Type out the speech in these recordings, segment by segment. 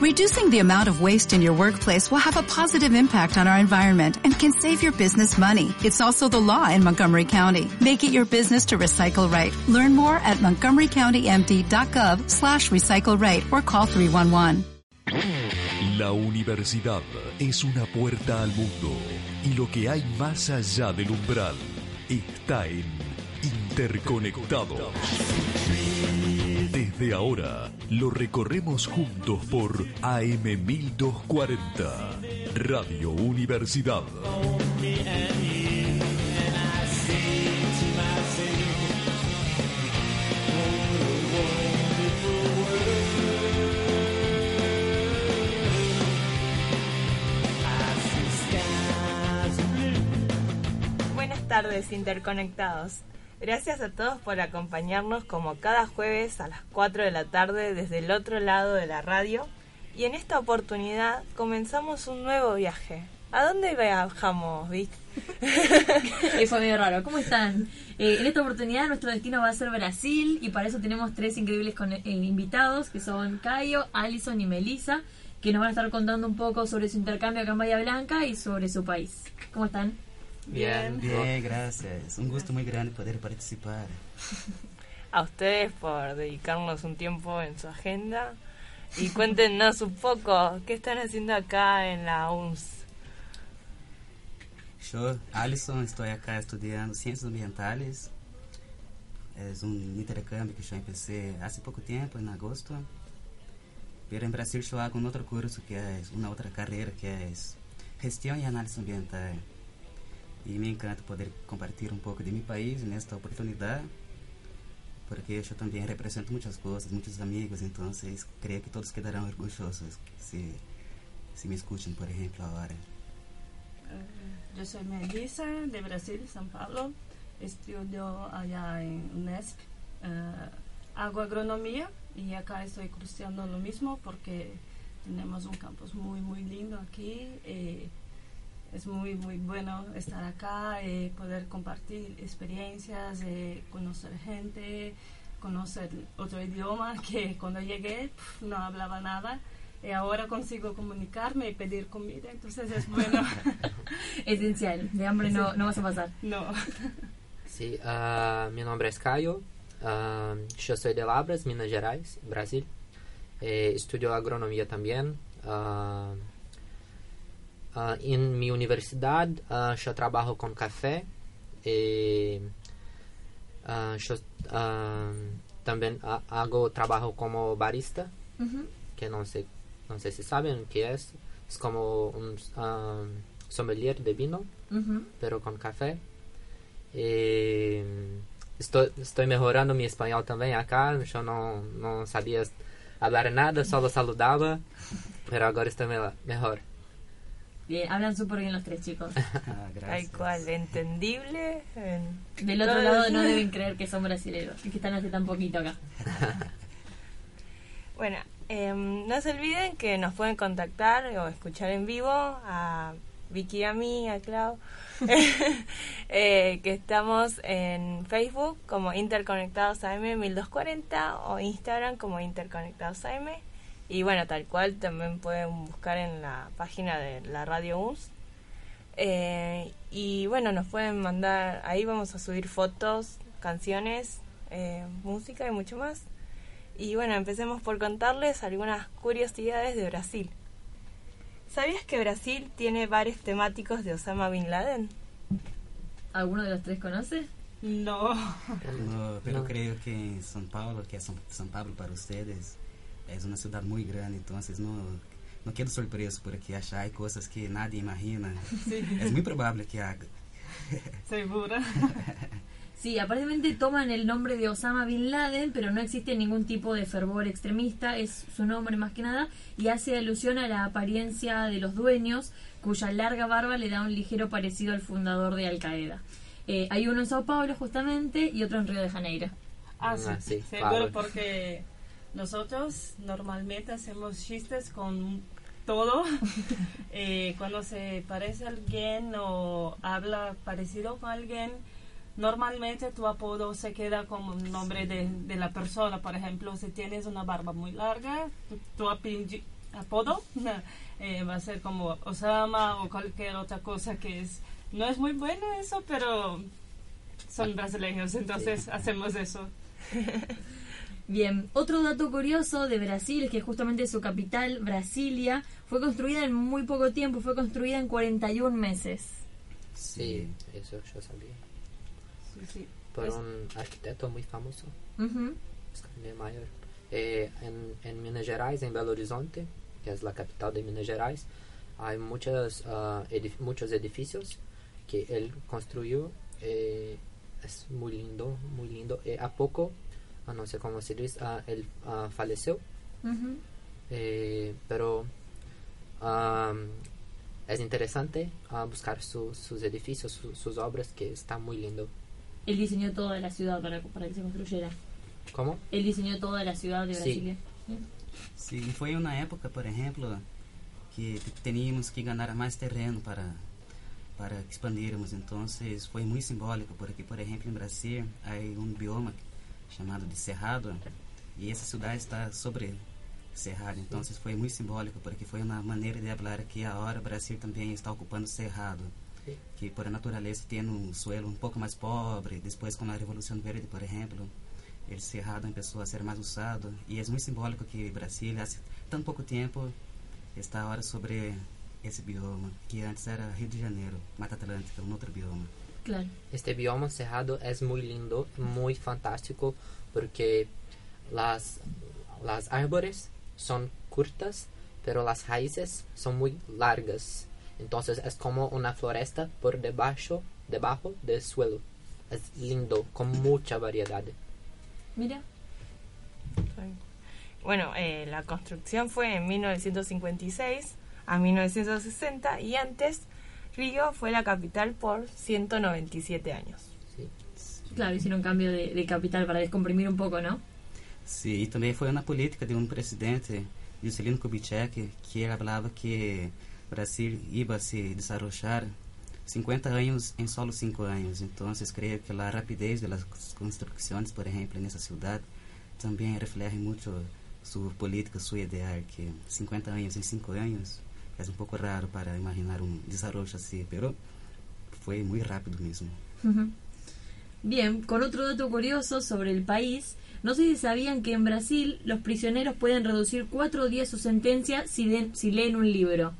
Reducing the amount of waste in your workplace will have a positive impact on our environment and can save your business money. It's also the law in Montgomery County. Make it your business to recycle right. Learn more at montgomerycountymd.gov slash recycle right or call 311. La universidad es una puerta al mundo y lo que hay más allá del umbral está en Interconectados. Desde ahora lo recorremos juntos por AM 1240, Radio Universidad. Buenas tardes, interconectados. Gracias a todos por acompañarnos como cada jueves a las 4 de la tarde desde el otro lado de la radio. Y en esta oportunidad comenzamos un nuevo viaje. ¿A dónde viajamos, Vic? Eso es medio raro. ¿Cómo están? Eh, en esta oportunidad nuestro destino va a ser Brasil y para eso tenemos tres increíbles con- eh, invitados que son Caio, Alison y Melissa que nos van a estar contando un poco sobre su intercambio acá en Bahía Blanca y sobre su país. ¿Cómo están? Bien. Bien, gracias. Un gusto muy grande poder participar. A ustedes por dedicarnos un tiempo en su agenda. Y cuéntenos un poco, ¿qué están haciendo acá en la UNS? Yo, Alisson, estoy acá estudiando Ciencias Ambientales. Es un intercambio que yo empecé hace poco tiempo, en agosto. Pero en Brasil yo hago un otro curso que es una otra carrera que es Gestión y Análisis Ambiental. Y me encanta poder compartir un poco de mi país en esta oportunidad, porque yo también represento muchas cosas, muchos amigos, entonces creo que todos quedarán orgullosos si, si me escuchan, por ejemplo, ahora. Eh, Yo soy Melissa de Brasil, São Paulo. Estudio allá en UNESP. Eh, hago agronomía y acá estoy cursando lo mismo porque tenemos un campus muy, muy lindo aquí. eh, es muy, muy bueno estar acá, eh, poder compartir experiencias, eh, conocer gente, conocer otro idioma que cuando llegué pf, no hablaba nada. Y ahora consigo comunicarme y pedir comida, entonces es bueno. Esencial. De hambre no, no vas a pasar. no. Sim, ah, meu nome é Caio, ah, eu sou de Lavras, Minas Gerais, Brasil. Eh, estudio agronomia também. Ah, ah, em minha universidade, ah, eu trabalho com café. E, eu ah, também hago trabalho como barista, que não sei, não sei se sabem o que é. É como um ah, sommelier de vino. Ujú. pero con café. E estou, estou melhorando meu espanhol também acá. Eu não, não sabia falar nada, só saludava. Pero agora estou mel- melhor. Bien, hablan súper bien los tres chicos. Ah, Tal cual, entendible. en Del otro lado no deben creer que son brasileños y que están hace tan poquito acá. Bueno, em, no se olviden que nos pueden contactar o escuchar en vivo a Vicky y a mí, a Clau, eh, que estamos en Facebook como Interconectados AM 1240 o Instagram como Interconectados AM. Y bueno, tal cual también pueden buscar en la página de la Radio UNS. Eh, y bueno, nos pueden mandar, ahí vamos a subir fotos, canciones, eh, música y mucho más. Y bueno, empecemos por contarles algunas curiosidades de Brasil. ¿Sabías que Brasil tiene bares temáticos de Osama Bin Laden? ¿Alguno de los tres conoce? No. No, pero No. creo que en São Paulo, que es São, São Paulo para ustedes, es una ciudad muy grande, entonces no, no quedo sorpreso porque allá hay cosas que nadie imagina. Sí, Es muy probable que haga. segura. Sí, aparentemente toman el nombre de Osama Bin Laden, pero no existe ningún tipo de fervor extremista, es su nombre más que nada, y hace alusión a la apariencia de los dueños, cuya larga barba le da un ligero parecido al fundador de Al Qaeda. Eh, hay uno en Sao Paulo justamente y otro en Río de Janeiro. Ah, sí, Ah, sí, seguro claro. porque nosotros normalmente hacemos chistes con todo. Eh, cuando se parece a alguien o habla parecido con alguien, normalmente tu apodo se queda como el nombre de, de la persona. Por ejemplo, si tienes una barba muy larga, tu, tu apellido, apodo, eh, va a ser como Osama o cualquier otra cosa que es... No es muy bueno eso, pero son brasileños, entonces hacemos eso. Bien, otro dato curioso de Brasil es que justamente su capital, Brasilia, fue construida en muy poco tiempo, fue construida en 41 meses. Sí, eso yo sabía. Sí, sí. Por Es- un arquitecto muy famoso. Niemeyer. Eh, en, en Minas Gerais, en Belo Horizonte, que es la capital de Minas Gerais, hay muchas, ah, edif- muchos edificios que él construyó. eh, es muy lindo, muy lindo. Eh, a poco, ah, no sé cómo se dice, ah, él ah, falleció, eh, pero es interesante ah, buscar su- sus edificios, su- sus obras, que está muy lindo. Él diseñó toda la ciudad para, para que se construyera. ¿Cómo? Él diseñó toda la ciudad de Sí. Brasilia. Sim, e foi uma época, por exemplo, que teníamos que ganhar mais terreno para para expandirmos. Então, foi muito simbólico, porque, por exemplo, em Brasil, há um bioma chamado de Cerrado, e essa cidade está sobre Cerrado. Então, foi muito simbólico, porque foi uma maneira de falar que agora o Brasil também está ocupando Cerrado. Que, por natureza, tem um suelo um pouco mais pobre. Depois, com a Revolução Verde, por exemplo, el cerrado começou a ser mais usado e é muito simbólico que Brasília, há tão pouco tempo, está agora sobre esse bioma, que antes era Rio de Janeiro, Mata Atlântica, um outro bioma. Claro. Este bioma cerrado es muy lindo, muy fantástico, porque las, las árboles son cortas, pero las raíces son muy largas. Entonces es como una floresta por debajo, debajo del suelo. Es lindo, con mucha variedad. Mira. Bueno, eh, la construcción fue en 1956 a 1960 y antes Río fue la capital por 197 años. Sí. Claro, hicieron cambio de, de capital para descomprimir un poco, ¿no? Sim, e também foi uma política de um presidente, Juscelino Kubitschek, que ele falava que Brasil ia se desarrollar 50 anos em solo 5 anos. Então, creio que a rapidez das construções, por exemplo, nessa cidade, também reflete muito sua política, sua ideal, que 50 anos em 5 anos é um pouco raro para imaginar um desenvolvimento assim, pero foi muito rápido mesmo. Ujú. Bien, con otro dato curioso sobre el país, no sé si sabían que en Brasil los prisioneros pueden reducir cuatro días su sentencia si, den- si leen un libro.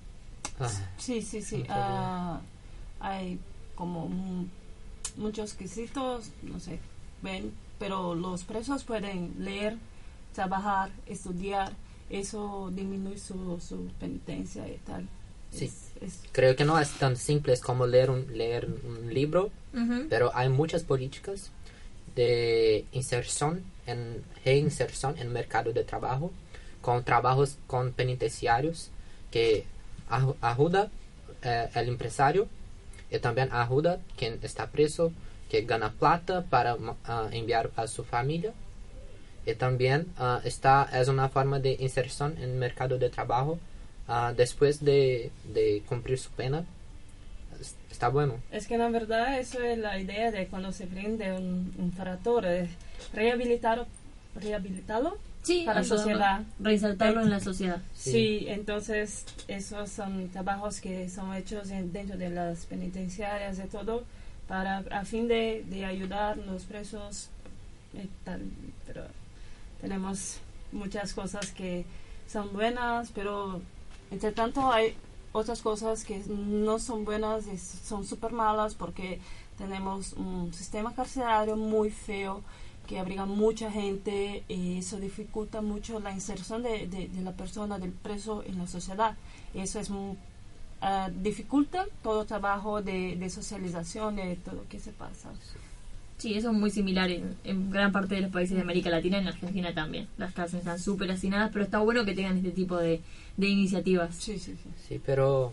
Ah, Sí, sí, sí. Ah, hay como mu- muchos quesitos, no sé, ven, pero los presos pueden leer, trabajar, estudiar. Eso disminuye su, su penitencia y tal. Sí. Es- es- creo que no es tan simple como leer un, leer un libro, pero hay muchas políticas de inserción en reinserción en el mercado de trabajo con trabajos con penitenciarios que ayuda eh, el empresario y también ayuda quien está preso que gana plata para ah, enviar a su familia y también ah, está es una forma de inserción en el mercado de trabajo ah, después de, de cumplir su pena Es- está bueno Es que en verdad eso es la idea de cuando se prende un infractor, es rehabilitar, rehabilitarlo Sí, para la sociedad. Reinsertarlo en la sociedad. Sí. Sí. entonces esos son trabajos que son hechos en- dentro de las penitenciarias y todo para a fin de, de ayudar a los presos y tal. Pero tenemos muchas cosas que son buenas, pero entre tanto hay otras cosas que no son buenas y son súper malas porque tenemos un sistema carcelario muy feo que abriga mucha gente y eso dificulta mucho la inserción de, de- de la persona, del preso en la sociedad. Eso es muy, ah, dificulta todo trabajo de, de socialización y todo lo que se pasa. Eso es muy similar en, en gran parte de los países de América Latina, en Argentina también. Las cárceles están súper hacinadas, pero está bueno que tengan este tipo de, de iniciativas. Sí, sí, sí. Sí, pero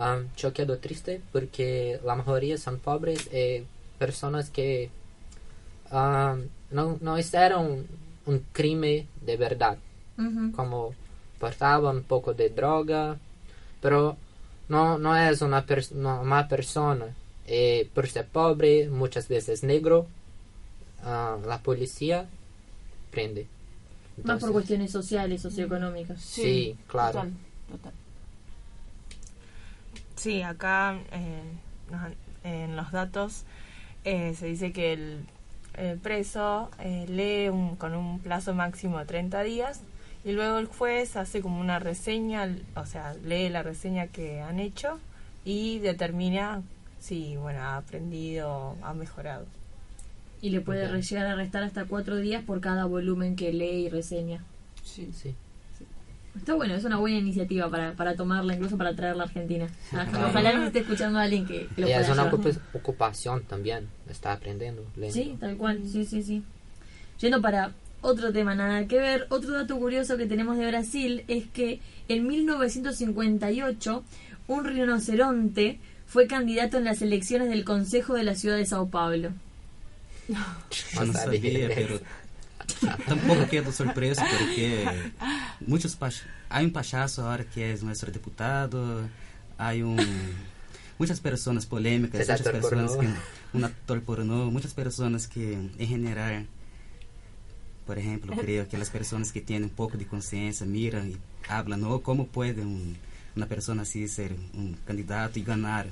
um, yo quedo triste porque la mayoría son pobres y personas que um, no, no hicieron un crimen de verdad, como portaban un poco de droga, pero no, no es una, pers- una mala persona. Y por ser pobre, muchas veces negro, ah, la policía prende. Más por cuestiones sociales, socioeconómicas. Sí, claro. Total, total. Sí, acá eh, en los datos eh, se dice que el, el preso eh, lee un- con un plazo máximo de 30 días y luego el juez hace como una reseña, o sea, lee la reseña que han hecho y determina si, bueno, ha aprendido, ha mejorado. Y le puede Ok. re- llegar a restar hasta cuatro días por cada volumen que lee y reseña. Sí. Sí. Está bueno, es una buena iniciativa para, para tomarla, incluso para traerla a Argentina. Ah, Ojalá nos esté escuchando alguien que, que lo Y es pueda una ocupación también. Está aprendiendo. leyendo. Sí, tal cual, sí, sí, sí. Yendo para otro tema, nada que ver, otro dato curioso que tenemos de Brasil es que en 1958 un rinoceronte fue candidato en las elecciones del Consejo de la Ciudad de Sao Paulo. Não sabia sabia, dessa. pero tampouco quedo surpreso porque muitos pach... há um pachazo agora que há um muitas pessoas polêmicas, Esse muitas ator pessoas pornô. que um ator pornô, muitas pessoas que em general por exemplo, creio aquelas pessoas que têm um pouco de consciência miram e falam, não, como pode um, uma pessoa assim ser um candidato e ganhar?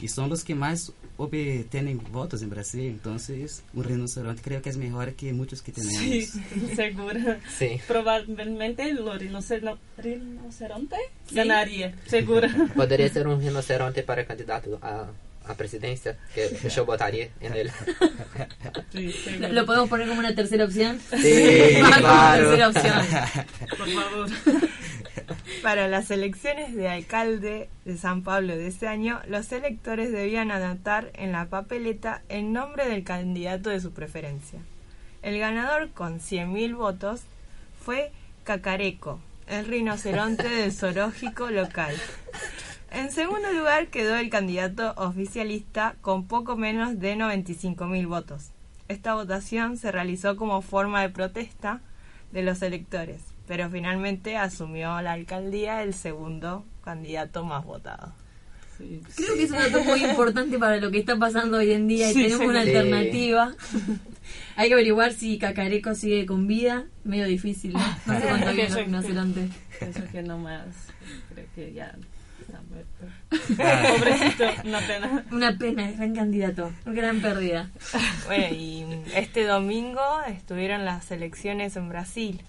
E são os que mais obtêm votos em Brasil, então um rinoceronte creio que é melhor que muitos que temos. Sí, segura. Sí. Probablemente el rinoceronte, rinoceronte Sí. ganaría, segura. Poderia ser um rinoceronte para candidato a, a presidência, que eu botaria em ele. Sí, ¿Lo, segura. lo podemos poner como una tercera opción? Sí, Como claro. tercera opción. Por favor. Para las elecciones de alcalde de San Pablo de ese año, los electores debían anotar en la papeleta el nombre del candidato de su preferencia. El ganador con 100.000 votos fue Cacareco, el rinoceronte del zoológico local. En segundo lugar quedó el candidato oficialista con poco menos de 95.000 votos. Esta votación se realizó como forma de protesta de los electores, pero finalmente asumió la alcaldía el segundo candidato más votado. Sí. Creo que es un dato muy importante para lo que está pasando hoy en día y Sí, tenemos sí. una Sí. alternativa. Hay que averiguar si Cacareco sigue con vida. Medio difícil, ¿no? No sé cuánto vive el rinoceronte. Pienso que no más. Creo que ya está muerto. Pobrecito, una pena. Una pena, gran candidato. Gran pérdida. Bueno, y este domingo estuvieron las elecciones en Brasil,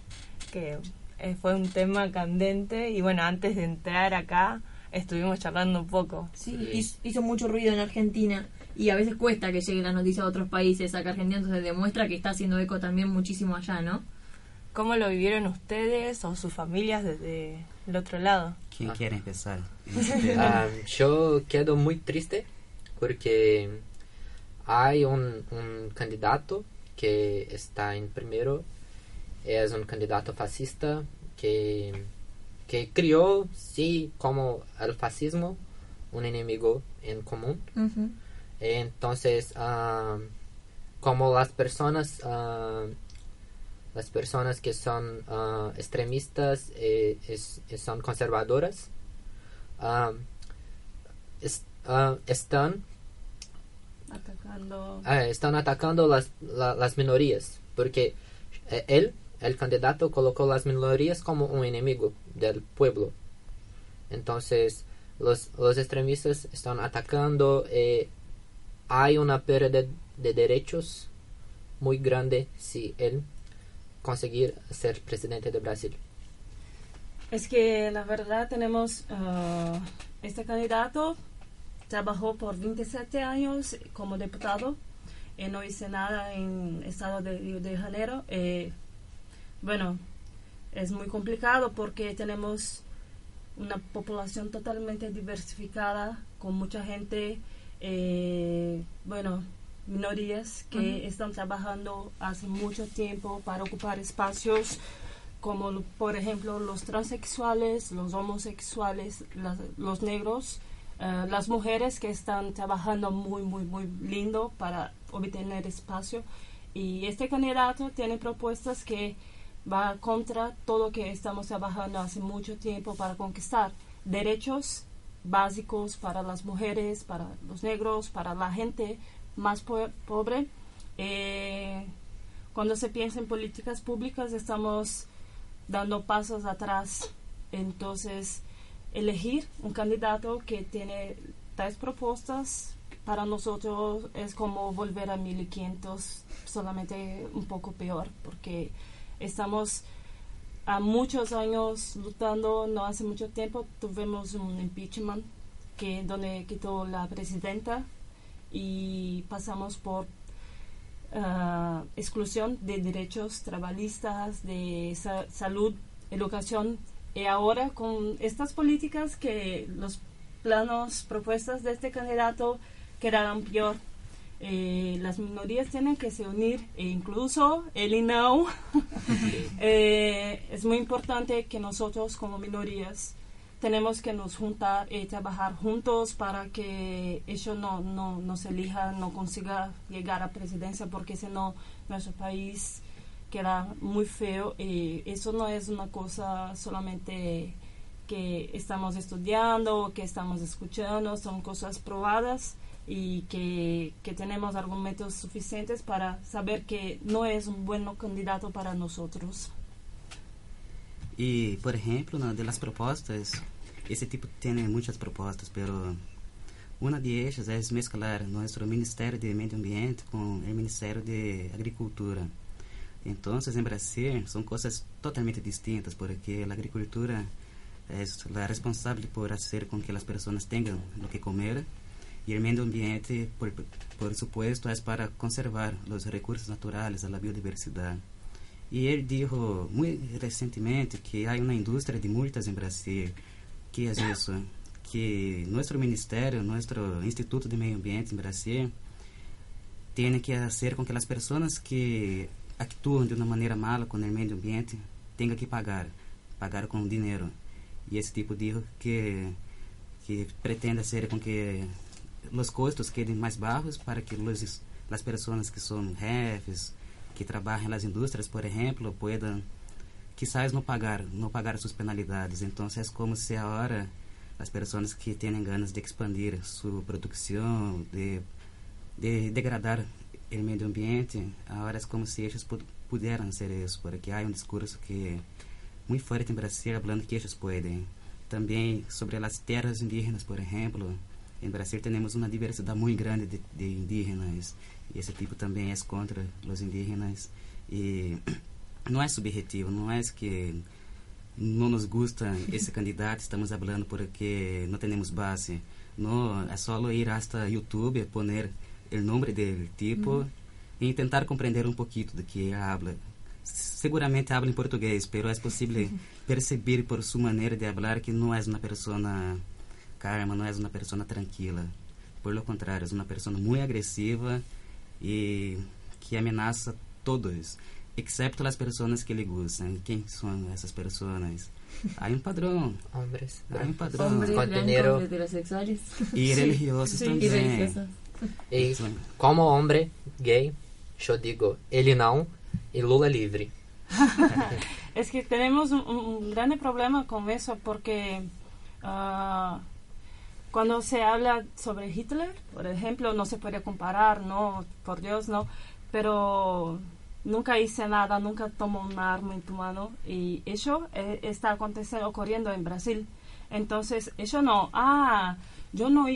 que eh, fue un tema candente y bueno, antes de entrar acá estuvimos charlando un poco. Sí, Sí. hizo, hizo mucho ruido en Argentina y a veces cuesta que llegue la noticia a otros países. Acá Argentina entonces demuestra que está haciendo eco también muchísimo allá, ¿no? ¿Cómo lo vivieron ustedes o sus familias desde el otro lado? Quem Ah. quer empezar? Ah, eu quedo muito triste porque um, um candidato que está em primeiro, é um candidato fascista que, que criou, sim, como o fascismo, inimigo em comum. Ujú. Entonces, ah, como las personas, ah, las personas que son extremistas y, es- son conservadoras, es- están, Atacando. ah, están atacando las, la- las minorías, porque eh, él, el candidato, colocó las minorías como un enemigo del pueblo. Entonces, los, los extremistas están atacando. eh, hay una pérdida de derechos muy grande si él conseguir ser presidente de Brasil. Es que la verdad tenemos ah, este candidato trabajó por 27 años como diputado y no hice nada en estado de Río de Janeiro. Eh, bueno, es muy complicado porque tenemos una población totalmente diversificada con mucha gente, eh, bueno, minorías que están trabajando hace mucho tiempo para ocupar espacios como por ejemplo los transexuales, los homosexuales, las- los negros, eh, las mujeres que están trabajando muy, muy, muy lindo para obtener espacio. Y este candidato tiene propuestas que va contra todo lo que estamos trabajando hace mucho tiempo para conquistar derechos básicos para las mujeres, para los negros, para la gente más po- pobre. Eh, cuando se piensa en políticas públicas estamos dando pasos atrás. Entonces, elegir un candidato que tiene tales propuestas para nosotros es como volver a 1500, solamente un poco peor, porque estamos a muchos años luchando, no hace mucho tiempo tuvimos un impeachment que donde quitó la presidenta y pasamos por ah, exclusión de derechos trabajistas, de salud, educación y ahora con estas políticas que los planos propuestas de este candidato quedarán peor. Eh, las minorías tienen que se unir e incluso el INAU eh, es muy importante que nosotros como minorías tenemos que nos juntar y trabajar juntos para que eso no, no, no se elija, no consiga llegar a presidencia porque si no nuestro país queda muy feo. Y eso no es una cosa solamente que estamos estudiando, que estamos escuchando, son cosas probadas y que, que, tenemos argumentos suficientes para saber que no es un buen candidato para nosotros. Y, por ejemplo, una de las propuestas, ese tipo tiene muchas propuestas, pero una de ellas es mezclar nuestro Ministerio de Medio Ambiente con el Ministerio de Agricultura. Entonces, en Brasil son cosas totalmente distintas, porque la agricultura es la responsable por hacer con que las personas tengan lo que comer y el medio ambiente, por, por supuesto, es para conservar los recursos naturales, a la biodiversidad. Y él dijo muy recientemente que hay una industria de multas en Brasil. ¿Qué es eso? Que nuestro ministerio, nuestro Instituto de Medio Ambiente en Brasil, tiene que hacer con que las personas que actúan de una manera mala con el medio ambiente tengan que pagar, pagar con dinero. Y ese tipo dijo que, que pretende hacer con que los costos queden más bajos para que los, las personas que son jefes, que trabajan en las industrias, por ejemplo, puedan quizás no pagar, no pagar sus penalidades. Entonces es como si ahora las personas que tienen ganas de expandir su producción, de, de degradar el medio ambiente, ahora es como si ellos pudieran hacer eso, porque hay un discurso que muy fuerte en Brasil hablando que ellos pueden. También sobre las tierras indígenas, por ejemplo, en Brasil tenemos una diversidad muy grande de, de indígenas y ese tipo también es contra los indígenas y no es subjetivo, no es que no nos gusta ese candidato, estamos hablando porque no tenemos base. No, es solo ir hasta YouTube, poner el nombre del tipo e intentar comprender un poquito de qué habla. Seguramente habla en portugués, pero es posible percibir por su manera de hablar que no es una persona Karma não é uma pessoa tranquila. Por lo contrário, é uma pessoa muito agressiva e que ameaça todos, excepto as pessoas que lhe gustam. Quem são essas pessoas? Há um padrão. Hombres. Há um padrão. Hombres Con blancos, dinero. heterosexuales. E religiosos y também. religiosos. E como homem gay, eu digo ele não e Lula livre. Es que tenemos un, un grande problema con eso porque ah, cuando se habla sobre Hitler, por ejemplo, no se puede comparar, no, por Dios, no, pero nunca hice nada, nunca tomo un arma en tu mano y eso eh, está aconteciendo, ocurriendo en Brasil. Entonces, eso no, ah, yo no,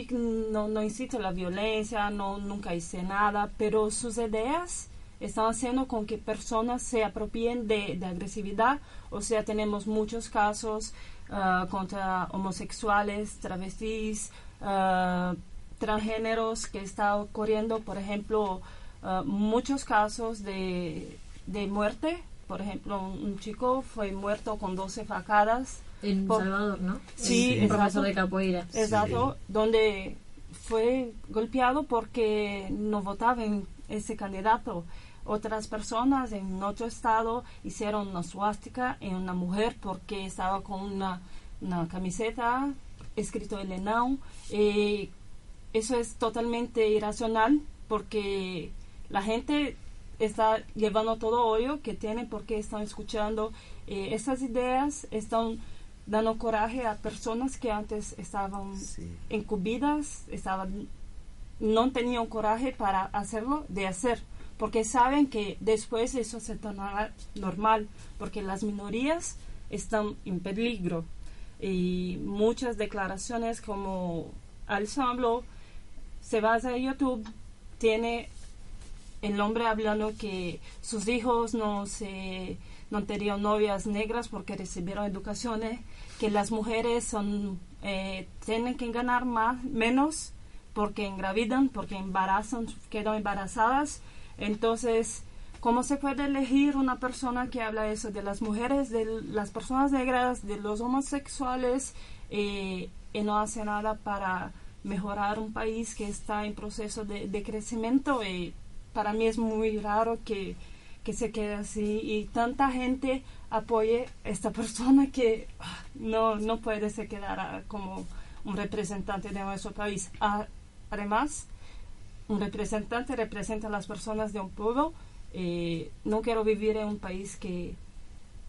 no, incito la violencia, no, nunca hice nada, pero sus ideas están haciendo con que personas se apropien de, de agresividad. O sea, tenemos muchos casos ah, contra homosexuales, travestis, ah, transgéneros que está ocurriendo, por ejemplo, ah, muchos casos de, de muerte. Por ejemplo, un, un chico fue muerto con 12 facadas. En Por- Salvador, ¿no? Sí, El exacto. profesor de capoeira. Exacto, donde fue golpeado porque no votaba en ese candidato. Otras personas en otro estado hicieron una suástica en una mujer porque estaba con una, una camiseta escrito el ENAU. Eh, eso es totalmente irracional porque la gente está llevando todo hoyo que tiene porque están escuchando eh, esas ideas, están dando coraje a personas que antes estaban Sí. encubridas, estaban, no tenían coraje para hacerlo, de hacer, porque saben que después eso se tornará normal, porque las minorías están en peligro. Y muchas declaraciones como Alessandro se basa en YouTube, tiene el hombre hablando que sus hijos no se no tenían novias negras porque recibieron educaciones, que las mujeres son eh, tienen que ganar más menos porque engravidan, porque embarazan, quedan embarazadas. Entonces, ¿cómo se puede elegir una persona que habla eso de las mujeres, de las personas negras, de los homosexuales eh, y no hace nada para mejorar un país que está en proceso de, crecimiento? Y para mí es muy raro que, que se quede así y tanta gente apoye a esta persona que ah, no, no puede se quedar como un representante de nuestro país. Ah, además, un representante representa a las personas de un pueblo. Eh, no quiero vivir en un país que,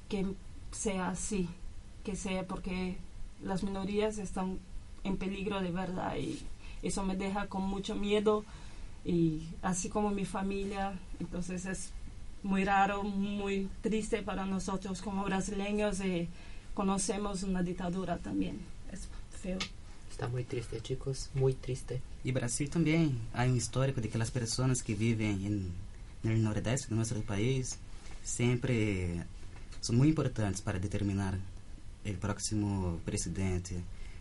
que sea así, que sea porque las minorías están en peligro de verdad y eso me deja con mucho miedo y así como mi familia, entonces es muy raro, muy triste para nosotros como brasileños y conocemos una dictadura también, es feo. Está muy triste, chicos, muy triste. Y Brasil también hay un histórico de que las personas que viven en, en el nordeste de nuestro país siempre son muy importantes para determinar el próximo presidente.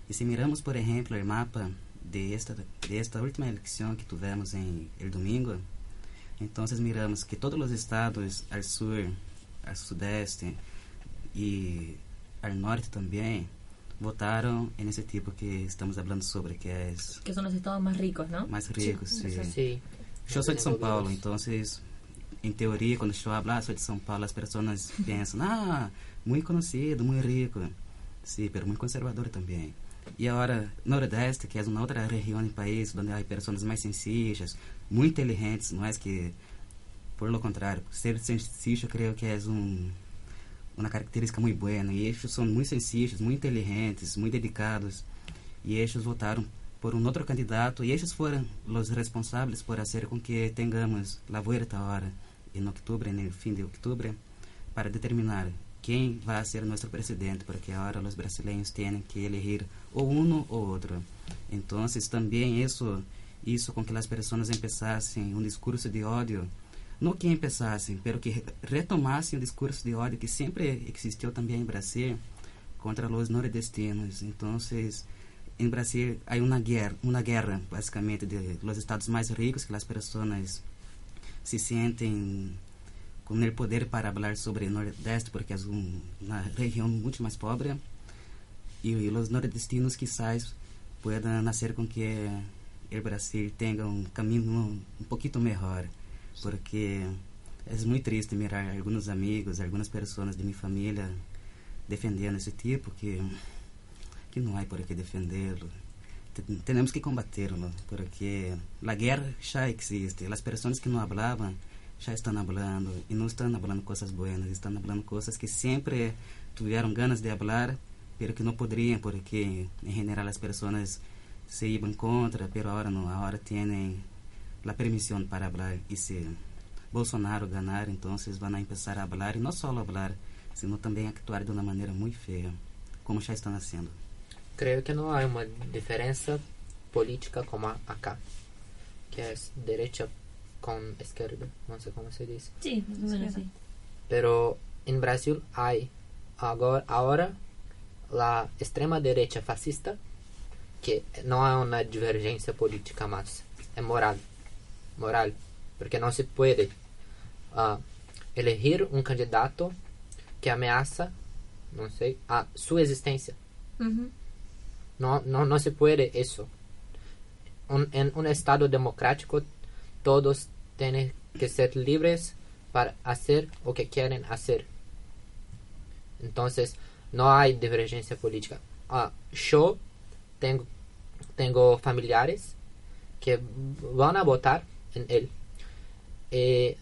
Y si miramos, por ejemplo, el mapa de esta, de esta última elección que tuvimos en el domingo, entonces miramos que todos los estados al sur, al sudeste y al norte también votaron en ese tipo que estamos hablando sobre, que es... Que son los estados más ricos, ¿no? Más ricos, sí. Sí. Yo soy de São Paulo, entonces, en teoría, cuando yo hablo, ah, soy de São Paulo, las personas piensan, ah, muy conocido, muy rico. Sí, pero muy conservador también. Y ahora, Nordeste, que es una otra región del país donde hay personas más sencillas, muy inteligentes, no es que, por lo contrario, ser sencillo creo que es un, una característica muy buena. Y ellos son muy sencillos, muy inteligentes, muy dedicados. Y ellos votaron por un otro candidato y ellos fueron los responsables por hacer con que tengamos la vuelta ahora en octubre, en el fin de octubre, para determinar quién va a ser nuestro presidente, porque ahora los brasileños tienen que elegir o uno o otro. Entonces también eso hizo con que las personas empezasen un discurso de odio, no que empezasen, pero que retomasen un discurso de odio que siempre existió también en Brasil contra los nordestinos. Entonces, en Brasil hay una guerra, una guerra básicamente de los estados más ricos que las personas se sienten con el poder para hablar sobre el Nordeste porque es un, una región mucho más pobre y, y los nordestinos quizás puedan hacer con que el Brasil tenga un camino un poquito mejor porque es muy triste mirar algunos amigos, algunas personas de mi familia defendiendo ese tipo que, que no hay por qué defenderlo. Tenemos que combaterlo porque la guerra ya existe. Las personas que no hablaban ya están hablando y no están hablando cosas buenas, están hablando cosas que siempre tuvieron ganas de hablar, pero que no podrían porque en general las personas se iban contra, pero ahora no, ahora tienen la permisión para hablar y si Bolsonaro ganar, entonces van a empezar a hablar y no solo hablar, sino también actuar de una manera muy fea, como ya están haciendo. Creo que no hay una diferencia política como acá, que es derecha con izquierda, no sé cómo se dice. Sí, más o menos así. Pero en Brasil hay agora, ahora la extrema derecha fascista, que no hay una divergencia política más, es moral. Moral. Porque no se puede ah, elegir un candidato que ameaza, no sé, a su existencia. Ujú. No, no, no se puede eso. Un- en un Estado democrático todos tienen que ser libres para hacer lo que quieren hacer. Entonces, no hay divergencia política. Ah, yo tengo, tengo familiares que van a votar en él. Eh,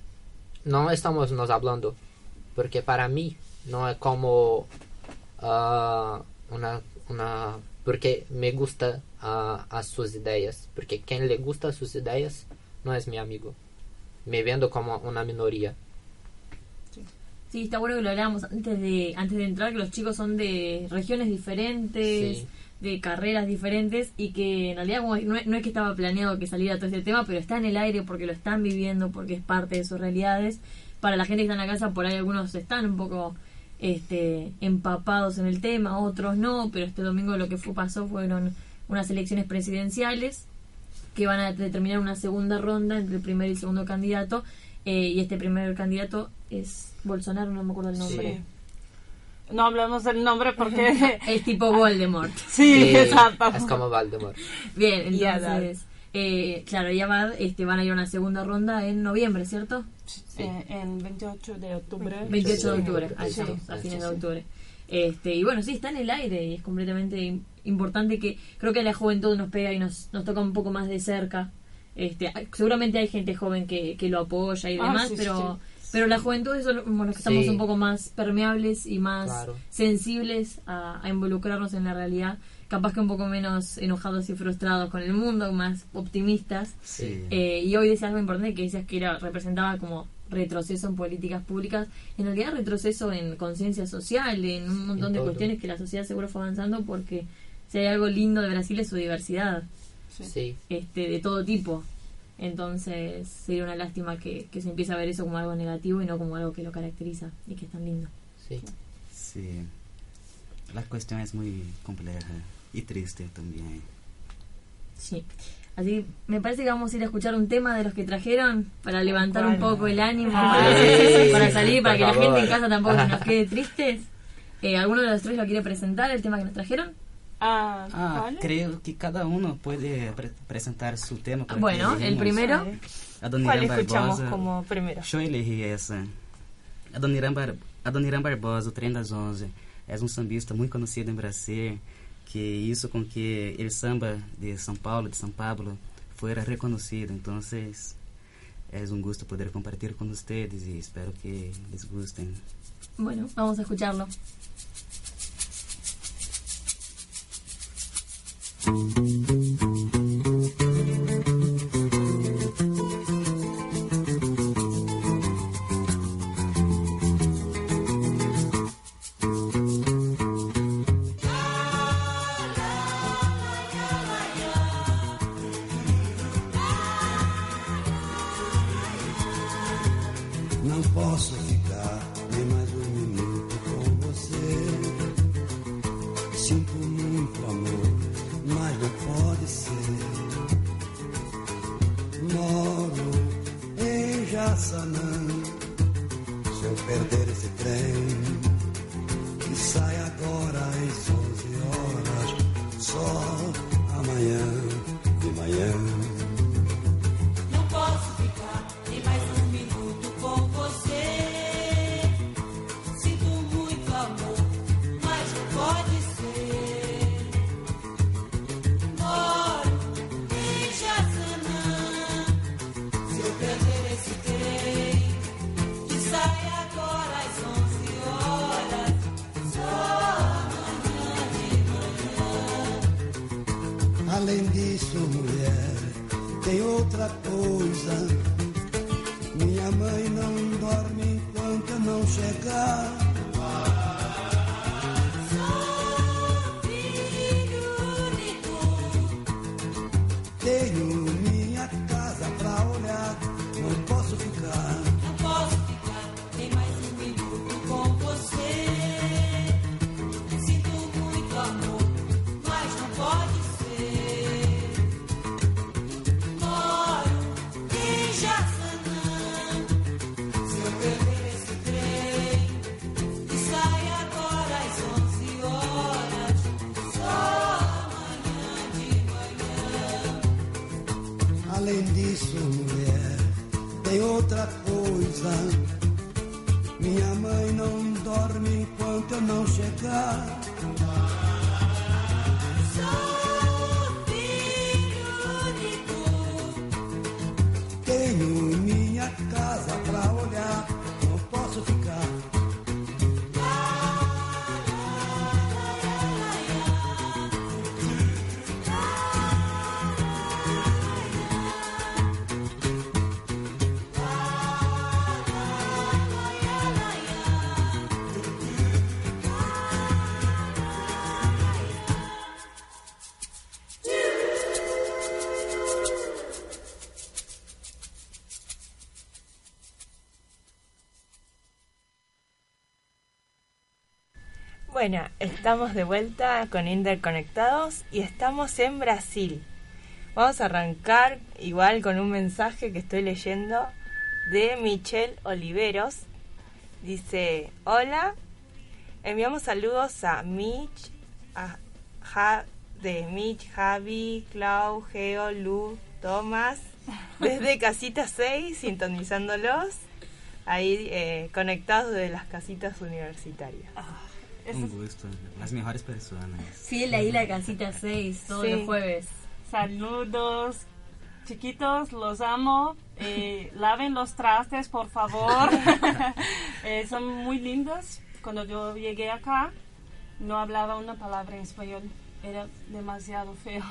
no estamos nos hablando, porque para mí no es como ah, una, una porque me gusta ah, a sus ideas porque quien le gusta sus ideas no es mi amigo me viendo como una minoría. Sí, está bueno que lo hablábamos antes de, antes de entrar, que los chicos son de regiones diferentes, Sí. De carreras diferentes y que en realidad como no, es- no es que estaba planeado que saliera todo este tema, pero está en el aire porque lo están viviendo, porque es parte de sus realidades. Para la gente que está en la casa, por ahí algunos están un poco este, empapados en el tema, otros no, pero este domingo lo que fue, pasó fueron unas elecciones presidenciales que van a determinar una segunda ronda entre el primer y el segundo candidato. eh, y este primer candidato es Bolsonaro, no me acuerdo el nombre. No hablamos del nombre porque... Es tipo Voldemort. sí, Sí, exacto. Es como Voldemort. Bien, entonces, eh, claro, y Abad este, van a ir a una segunda ronda en noviembre, ¿cierto? Eh, en 28 de octubre. 28 de Sí. octubre, Sí, sí, a sí, fines sí, de sí. octubre. Este, y bueno, sí, está en el aire y es completamente im- importante que creo que a la juventud nos pega y nos, nos toca un poco más de cerca. Este, seguramente hay gente joven que, que lo apoya y Ah, demás, sí, pero sí. Pero la juventud es los que estamos Sí. un poco más permeables y más Claro. sensibles a, a involucrarnos en la realidad, capaz que un poco menos enojados y frustrados con el mundo, más optimistas. Sí. Eh, y hoy decía algo importante que decías que era, representaba como retroceso en políticas públicas, en realidad retroceso en conciencia social, en un montón En de todo. cuestiones que la sociedad seguro fue avanzando porque si hay algo lindo de Brasil es su diversidad. Sí, este, de todo tipo. Entonces sería una lástima que, que se empiece a ver eso como algo negativo y no como algo que lo caracteriza y que es tan lindo. sí. Sí. La cuestión es muy compleja y triste también. Sí. Así me parece que vamos a ir a escuchar un tema de los que trajeron para levantar un poco el ánimo, para, sí, para salir, para que la gente en casa tampoco se nos quede tristes. Eh, ¿Alguno de los tres lo quiere presentar, el tema que nos trajeron? Ah, Ah, vale. creo que cada uno puede pre- presentar su tema. para que Bueno, el primero. A Dona ¿Cuál Irã escuchamos Barbosa. como primero? Yo elegí essa. A Dona Irã, Bar a Dona Irã Barbosa, o Trem das Onze, é um sambista muito conhecido em Brasil, que isso com que el samba de São Paulo, de São Pablo, fuera reconocido. Então, é um gosto poder compartilhar com vocês e espero que les gustem. Bueno, vamos a escucharlo. Boom, boom, boom. Minha mãe não dorme enquanto eu não chegar. Estamos de vuelta con Interconectados y estamos en Brasil. Vamos a arrancar igual con un mensaje que estoy leyendo de Michelle Oliveros. Dice, hola, enviamos saludos a Mitch, a de Mitch, Javi, Clau, Geo, Lu, Tomás, desde Casita 6, sintonizándolos, ahí eh, conectados de las casitas universitarias. Un gusto. Las mejores personas. Fiel ahí la casita 6 todos Sí. los jueves. Saludos, chiquitos, los amo. Eh, laven los trastes, por favor. Eh, son muy lindos. Cuando yo llegué acá, no hablaba una palabra en español. Era demasiado feo.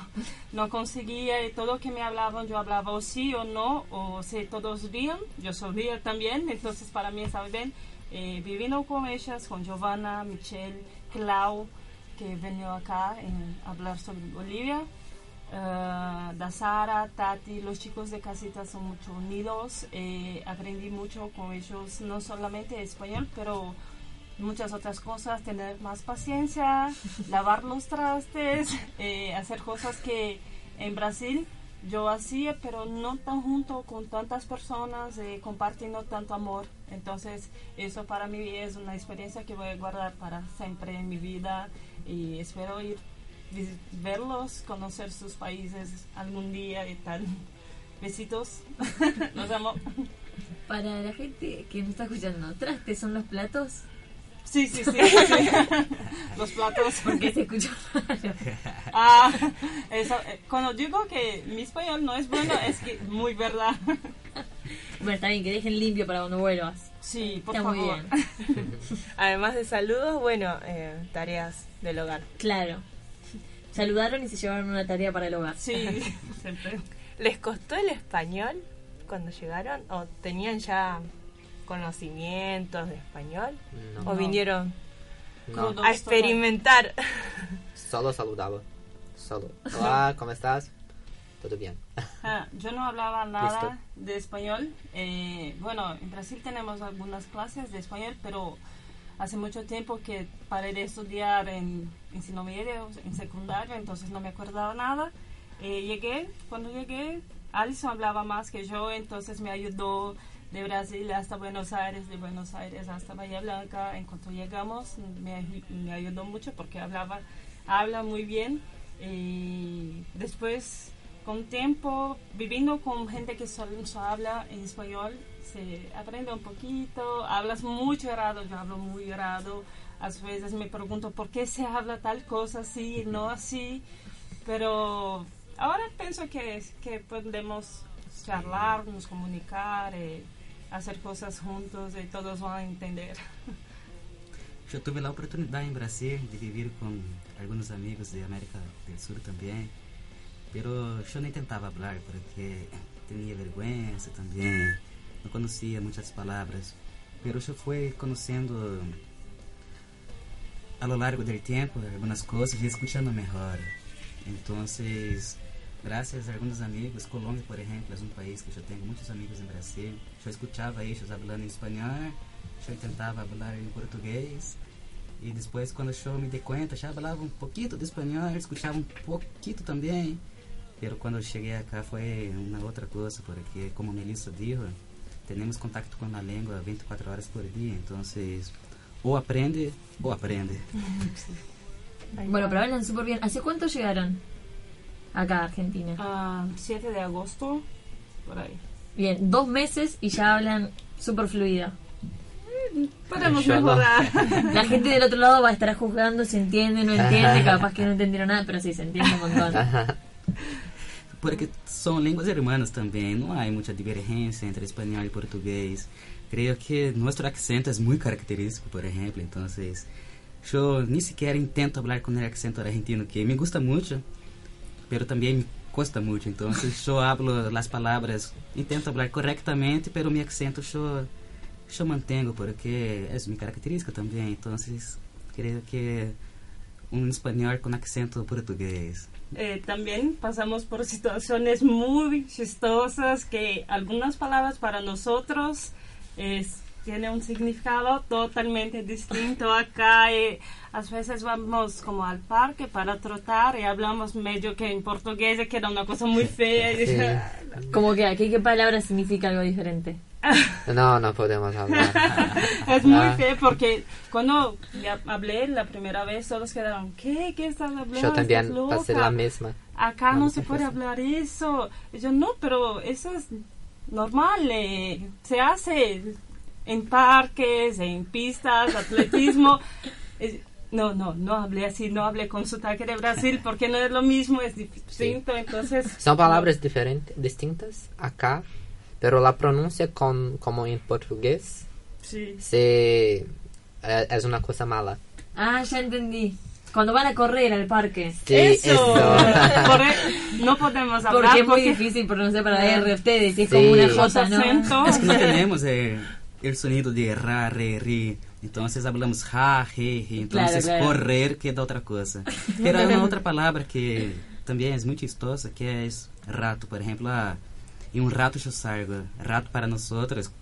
No conseguía, y todo que me hablaban, yo hablaba o sí o no, o si todos bien, yo sabía también, entonces para mí estaba bien. Eh, viviendo con ellas, con Giovanna, Michelle, Clau, que venió acá en hablar sobre Bolivia. Uh, da Sara, Tati, los chicos de casita son mucho unidos. eh, aprendí mucho con ellos, no solamente español, pero muchas otras cosas, tener más paciencia, lavar los trastes, eh, hacer cosas que en Brasil yo hacía, pero no tan junto con tantas personas, eh, compartiendo tanto amor. Entonces, eso para mí es una experiencia que voy a guardar para siempre en mi vida y espero ir verlos, conocer sus países algún día y tal. Besitos, los amo. Para la gente que no está escuchando, trastes son los platos. Sí, sí, sí, sí. los platos. Porque se escucha. Ah, eso, eh, cuando digo que mi español no es bueno, es que muy verdad. Bueno, está bien, que dejen limpio para cuando vuelvas. Sí, por Está muy favor. bien. Además de saludos, bueno, eh, tareas del hogar. Claro. Saludaron y se llevaron una tarea para el hogar. Sí, siempre. ¿Les costó el español cuando llegaron? ¿O tenían ya conocimientos de español? No. ¿O vinieron No, a experimentar? solo saludaba. Solo. Hola, ¿cómo estás? Todo bien. Ah, yo no hablaba nada Listo. de español. Eh, bueno, en Brasil tenemos algunas clases de español, pero hace mucho tiempo que paré de estudiar en ensino medio, en secundario, entonces no me acordaba nada. Eh, llegué, cuando llegué, Alison hablaba más que yo, entonces me ayudó de Brasil hasta Buenos Aires, de Buenos Aires hasta Bahía Blanca. En cuanto llegamos, me, ay- me ayudó mucho porque hablaba, habla muy bien. Y después, con tiempo, viviendo con gente que solo solo habla en español, se aprende un poquito. Hablas mucho errado, yo hablo muy errado. A veces me pregunto por qué se habla tal cosa así, no así. Pero ahora pienso que, que podemos charlar, nos comunicar, eh, hacer cosas juntos y todos van a entender. Yo tuve la oportunidad en Brasil de vivir con algunos amigos de América del Sur también, pero yo no intentaba hablar porque tenía vergüenza también, no conocía muchas palabras, pero yo fui conociendo a lo largo del tiempo algunas cosas y escuchando mejor. Entonces, gracias a algunos amigos, Colombia, por ejemplo, es un país que yo tengo muchos amigos en Brasil. Yo escuchaba ellos hablando en español, yo intentaba hablar en portugués. Y después cuando yo me di cuenta, ya hablaba un poquito de español, escuchaba un poquito también. Pero cuando llegué acá fue una otra cosa, porque como Melissa dijo, tenemos contacto con la lengua 24 horas por día, entonces o aprende o aprende. Bueno, pero hablan súper bien. ¿Hace cuánto llegaron acá a Argentina? Ah, 7 de agosto, por ahí. Bien, dos meses y ya hablan súper fluida. Podemos Yo no. mejorar. La gente del otro lado va a estar juzgando si entiende, no entiende, capaz que no entendieron nada, pero sí, se entiende un montón. Porque son lenguas hermanas también, no hay mucha divergencia entre español y portugués. Creo que nuestro acento es muy característico, por ejemplo, entonces yo ni siquiera intento hablar con el acento argentino, que me gusta mucho, pero también cuesta mucho, entonces yo hablo las palabras, intento hablar correctamente, pero mi acento yo, yo mantengo porque es mi característica también, entonces creo que un español con acento portugués. Eh, también pasamos por situaciones muy chistosas que algunas palabras para nosotros es tiene un significado totalmente distinto acá. Y a veces vamos como al parque para trotar y hablamos medio que en portugués y queda una cosa muy fea. Sí. Como que aquí, ¿qué palabra significa algo diferente? No, no podemos hablar. Es muy Ah. feo porque cuando hablé la primera vez todos quedaron, ¿qué? ¿Qué estás hablando? Yo también ¿Estás loca? pasé la misma. Acá no Cuando se puede hablar eso. Y yo, no, pero eso es normal. eh, se hace en parques, en pistas, atletismo. Es- no, no, no hablé así, no hablé con sotaque de Brasil porque no es lo mismo, es distinto. Entonces, Son palabras diferentes, distintas acá, pero la pronuncia con, como en portugués sí. se, eh, es una cosa mala. Ah, ya entendí. Cuando van a correr al parque. Sí, eso. eso. Por e- no podemos hablar Porque es muy porque- difícil pronunciar para la R ustedes, es Sí. como una los J, ¿no? Es que no tenemos eh, el sonido de ra, re, ri. Entonces hablamos ja, je, je. Entonces Claro, claro. correr queda otra cosa. Pero hay una otra palabra que también es muy chistosa, que es rato. Por ejemplo, ah, en un rato yo salgo. Rato para nosotros,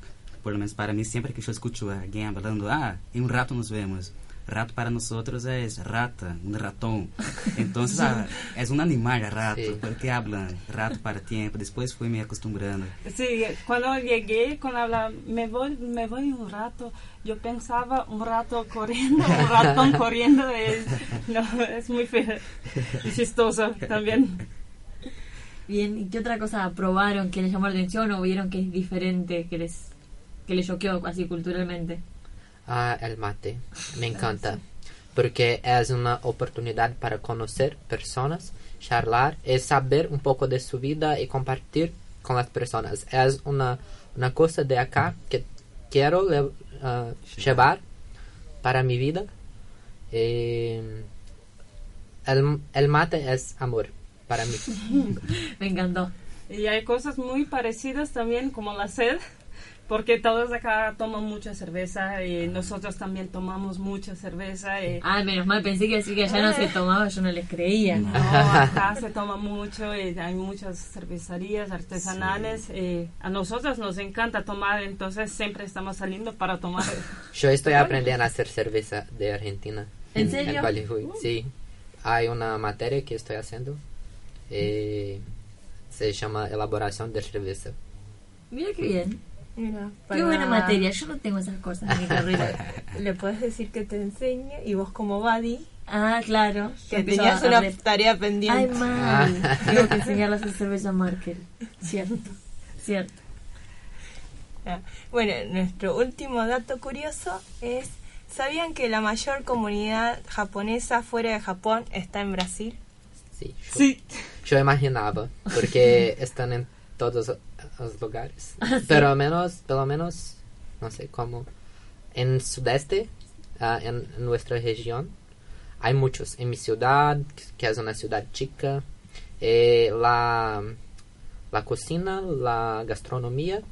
por lo menos para mí, siempre que yo escucho a alguien hablando, ah, en un rato nos vemos. Rato para nosotros es rata, un ratón. Entonces ah, es un animal rato, Sí. porque hablan rato para tiempo. Después fui me acostumbrando. Sí, cuando llegué, cuando hablaba, me voy, me voy un rato, yo pensaba un rato corriendo, un ratón corriendo, es, no, es muy feo chistoso también. Bien, ¿y qué otra cosa probaron que les llamó la atención o vieron que es diferente, que les que les choqueó así culturalmente? Ah, el mate. Me encanta. Porque es una oportunidad para conocer personas, charlar, es saber un poco de su vida y compartir con las personas. Es una, una cosa de acá que quiero le- ah, llevar para mi vida. Eh, el, el mate es amor para mí. Me encantó. Y hay cosas muy parecidas también como la sed, porque todos acá toman mucha cerveza y nosotros también tomamos mucha cerveza. Y, Ah, menos mal, pensé que decir que allá no se tomaba, yo no les creía. No, acá se toma mucho, y hay muchas cervecerías artesanales. y a nosotros nos encanta tomar, entonces siempre estamos saliendo para tomar. Yo estoy aprendiendo a hacer cerveza de Argentina. ¿En serio? En Ballyhooy, sí. Hay una materia que estoy haciendo. eh, se llama elaboración de cerveza. Mira qué bien. Mira, Qué para- buena materia, yo no tengo esas cosas en mi carrera. Le puedes decir que te enseñe y vos como buddy Ah, claro. que tenías una re- tarea Ay, pendiente. mal. Tengo que enseñarle a hacer cerveza Markel. Cierto. Cierto. Ah, Bueno, nuestro último dato curioso es, ¿sabían que la mayor comunidad japonesa fuera de Japón está en Brasil? Sí, yo, Sí, yo imaginaba, porque están en todos los lugares. Ah, Pero al menos, pelo menos, no sé cómo. En sudeste, ah, en, en nuestra región, hay muchos. En mi ciudad, que es una ciudad chica, eh, la, la cocina, la gastronomía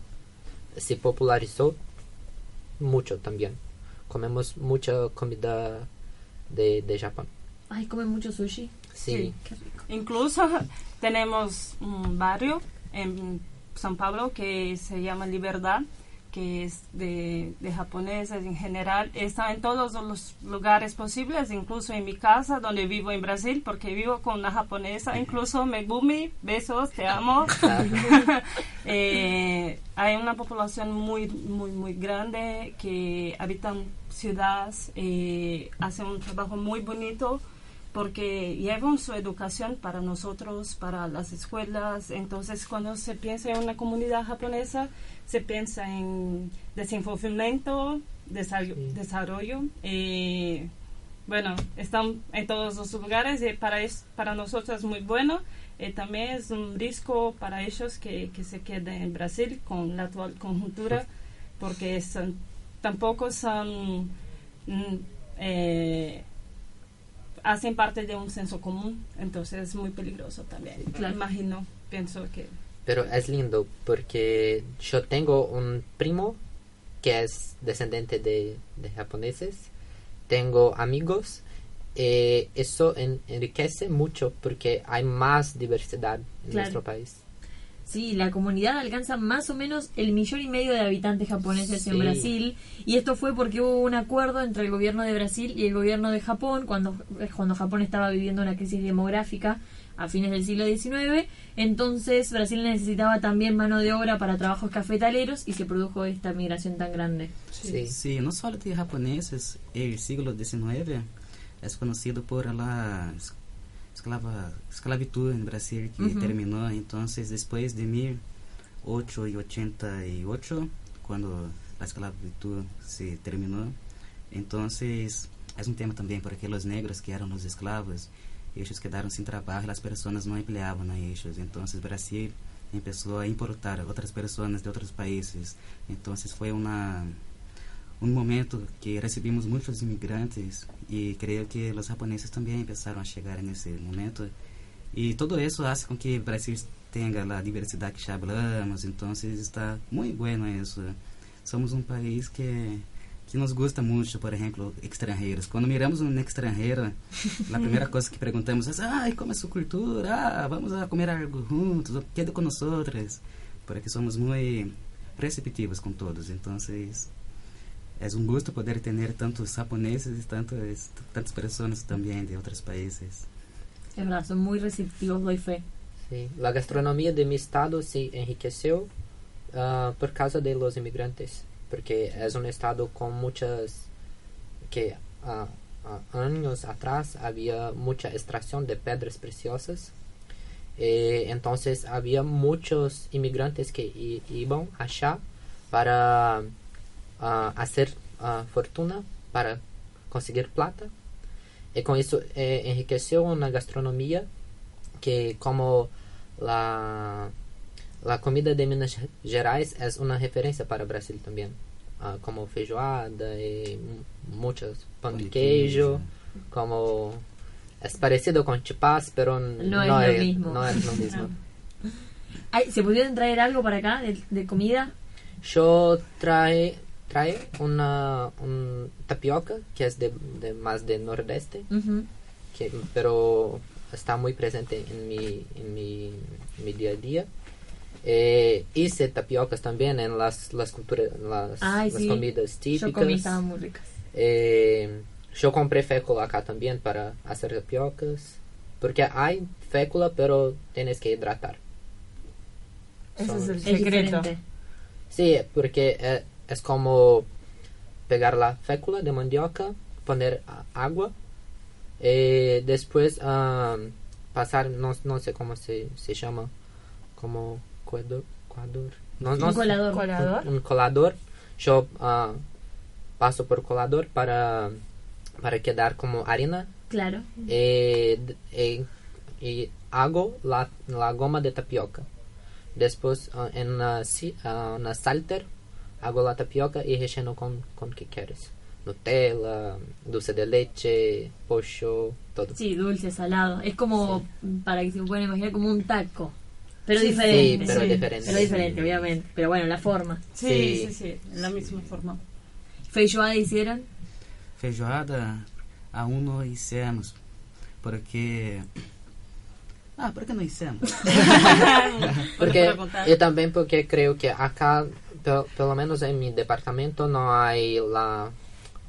se popularizó mucho también. Comemos mucha comida de, de Japón. Ay, comen mucho sushi. Sí. Qué rico. incluso tenemos un barrio en San Pablo que se llama Libertad, que es de, de japoneses en general. Está en todos los lugares posibles, incluso en mi casa, donde vivo en Brasil, porque vivo con una japonesa. Incluso Megumi, besos, te amo. Eh, hay una población muy, muy, muy grande que habitan ciudades, eh, hacen un trabajo muy bonito porque llevan su educación para nosotros, para las escuelas. Entonces, cuando se piensa en una comunidad japonesa, se piensa en desenvolvimiento, desa- desarrollo. eh, bueno, están en todos los lugares y para, es- para nosotros es muy bueno. Eh, también es un riesgo para ellos que, que se queden en Brasil con la actual conjuntura, porque son, tampoco son, mm, eh, hacen parte de un censo común, entonces es muy peligroso también. Claro. Imagino, pienso que... Pero es lindo porque yo tengo un primo que es descendiente de, de japoneses. Tengo amigos. eh, eso en- enriquece mucho porque hay más diversidad en Claro. nuestro país. Sí, la comunidad alcanza más o menos el millón y medio de habitantes japoneses en. Brasil y esto fue porque hubo un acuerdo entre el gobierno de Brasil y el gobierno de Japón cuando, cuando Japón estaba viviendo una crisis demográfica a fines del siglo XIX. Entonces Brasil necesitaba también mano de obra para trabajos cafetaleros y se produjo esta migración tan grande. Sí. Sí, no solo de japoneses, el siglo XIX es conocido por la es- esclava, esclavitud en Brasil que Ujú. terminó entonces después de 1888, cuando la esclavitud se terminó. Entonces es un tema también porque los negros que eran los esclavos, ellos quedaron sin trabajo, las personas no empleaban a ellos. Entonces Brasil empezó a importar a otras personas de otros países. Entonces fue una un momento que recibimos muchos inmigrantes y creo que los japoneses también empezaron a llegar en ese momento y todo eso hace con que Brasil tenga la diversidad que ya hablamos entonces está muy bueno eso somos un país que que nos gusta mucho, por ejemplo, extranjeros. Cuando miramos un extranjero, la primera cosa que preguntamos es, ay, ¿cómo es su cultura? Ah, vamos a comer algo juntos, quede con nosotros. Porque somos muy receptivos con todos. Entonces, es un gusto poder tener tantos japoneses y tantos, tantas personas también de otros países. Es verdad, son muy receptivos, doy fe. Sí, la gastronomía de mi estado se enriqueció ah, por causa de los inmigrantes, porque es un estado con muchas que ah, ah, años atrás había mucha extracción de piedras preciosas. Eh, entonces había muchos inmigrantes que i- iban allá para ah, hacer ah, fortuna, para conseguir plata. Y con eso eh, enriqueció una gastronomía que como la, la comida de Minas Gerais es una referencia para Brasil también, Ah, como feijoada y mu- muchos pan de queijo, como es parecido con chipás, pero n- No es es, no es lo mismo. Ay, ¿Se pudieron traer algo para acá de, de comida? Yo trae, trae una un tapioca que es de, de más de nordeste, Ujú. que, pero está muy presente en mi, en mi, en mi día a día. Eh, hice tapiocas también en las, las, culturas, las, Ay, las sí. comidas Yo típicas. comí, estaban muy ricas. Eh, yo compré fécula acá también para hacer tapiocas. Porque hay fécula, pero tienes que hidratar. Ese Son- es el secreto. Sí, porque eh, es como pegar la fécula de mandioca, poner ah, agua, eh, después am, pasar, no, no sé cómo se, se llama, como coador, coador. No, no Un sé, colador. Colador. un colador. Yo ah, paso por colador para, para quedar como harina Claro. eh, y hago la, la goma de tapioca. Después ah, en una, si- ah, una salter hago la tapioca y relleno con, con que quieres. Nutella, dulce de leche, pollo, todo. Sí, dulce, salado. Es como, para que se puedan imaginar, como un taco. Pero Sí, diferente. sí, pero sí. diferente. Pero diferente, obviamente. Pero bueno, la forma. Sí, Sí. sí, sí, la misma forma. Feijoada hicieron. Feijoada aún no hicimos, porque... Ah, ¿por qué no hicimos? Porque, preguntar. y también porque creo que acá, pe- pelo menos en mi departamento, no hay la,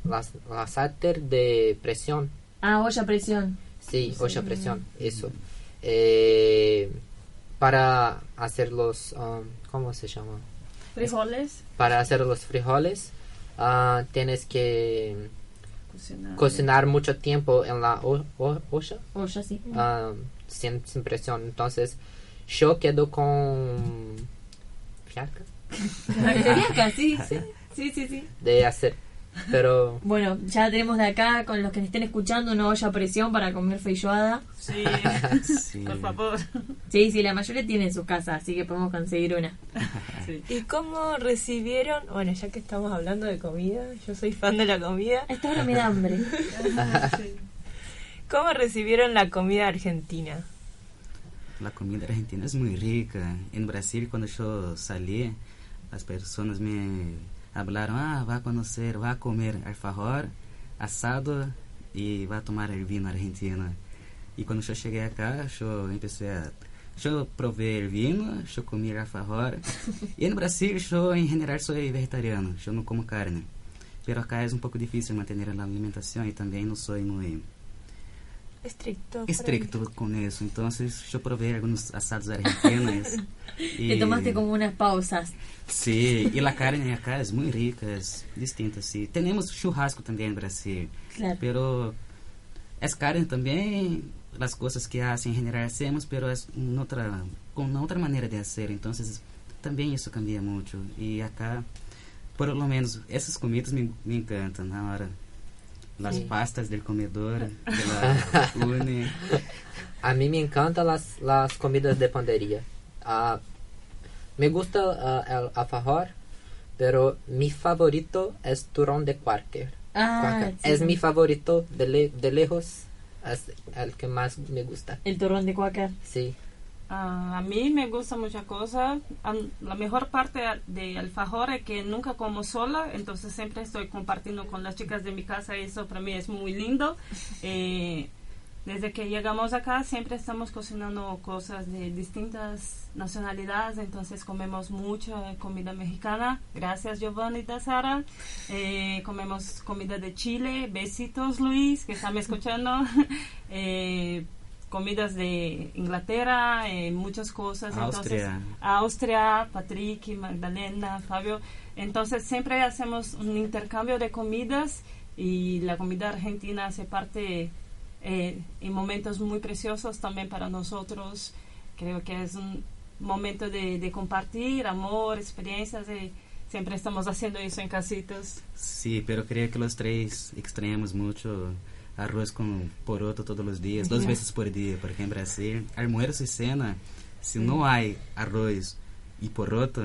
la, la salter de presión. Ah, olla a presión. Sí, olla a presión, eso. Eh, para hacer los, um, ¿cómo se llama? Frijoles, Para hacer los frijoles, ah, tienes que cocinar. cocinar mucho tiempo en la olla, Olla, sí. ah, sin, sin presión. Entonces, yo quedo con fiaca Sí. Sí. Sí, sí, sí. de hacer, pero Bueno, ya tenemos de acá, con los que estén escuchando, una olla a presión para comer feijoada. Sí, Sí. por favor. Sí, sí, la mayoría tiene en su casa, así que podemos conseguir una. Sí. ¿Y cómo recibieron? Bueno, ya que estamos hablando de comida, yo soy fan de la comida. Esta hora me da hambre. Sí. ¿Cómo recibieron la comida argentina? La comida argentina es muy rica. En Brasil, cuando yo salí, las personas me hablaron, ah, conocer, va a comer alfajor, asado y va a tomar el vino argentino. Y cuando yo llegué acá, yo empecé a Eu provei vinho, eu comi alfajor. e no Brasil, eu em geral sou vegetariano, eu não como carne. Pero acá é um pouco difícil manter a alimentação e também não sou muito Estricto. estricto com isso. Então, eu provei alguns assados argentinos. Te tomaste como unas pausas. Sí, y la carne acá es muy rica, es distinta, sí. Tenemos churrasco también en Brasil, Claro. pero es carne también, las cosas que hacen en general hacemos, pero es una otra, con una otra manera de hacer, entonces también eso cambia mucho. Y acá, por lo menos, esas comidas me, me encantan ahora. Las Sí. pastas del comedor, de la une. A mí me encantan las, las comidas de pandería. Ah, me gusta ah, el alfajor, pero mi favorito es turrón de Quaker. Ah, sí. Es mi favorito de, le- de lejos, es el que más me gusta. El turrón de Quaker. Sí. Ah, a mí me gusta mucha cosa. Am- La mejor parte de alfajor es que nunca como sola, entonces siempre estoy compartiendo con las chicas de mi casa y eso para mí es muy lindo. Eh, desde que llegamos acá siempre estamos cocinando cosas de distintas nacionalidades, entonces comemos mucha comida mexicana. Gracias Giovanni y Sara. Eh, comemos comida de Chile. Besitos Luis, que está me escuchando. Eh, comidas de Inglaterra, eh, muchas cosas. Austria. Entonces, Austria, Patrick, Magdalena, Fabio. Entonces siempre hacemos un intercambio de comidas y la comida argentina hace parte eh, en momentos muy preciosos también para nosotros. Creo que es un momento de, de compartir amor, experiencias y siempre estamos haciendo eso en casitas. Sí, pero creo que los tres extrañamos mucho arroz con poroto todos los días, dos veces por día, porque en Brasil, almuerzo y cena, si no hay arroz y poroto,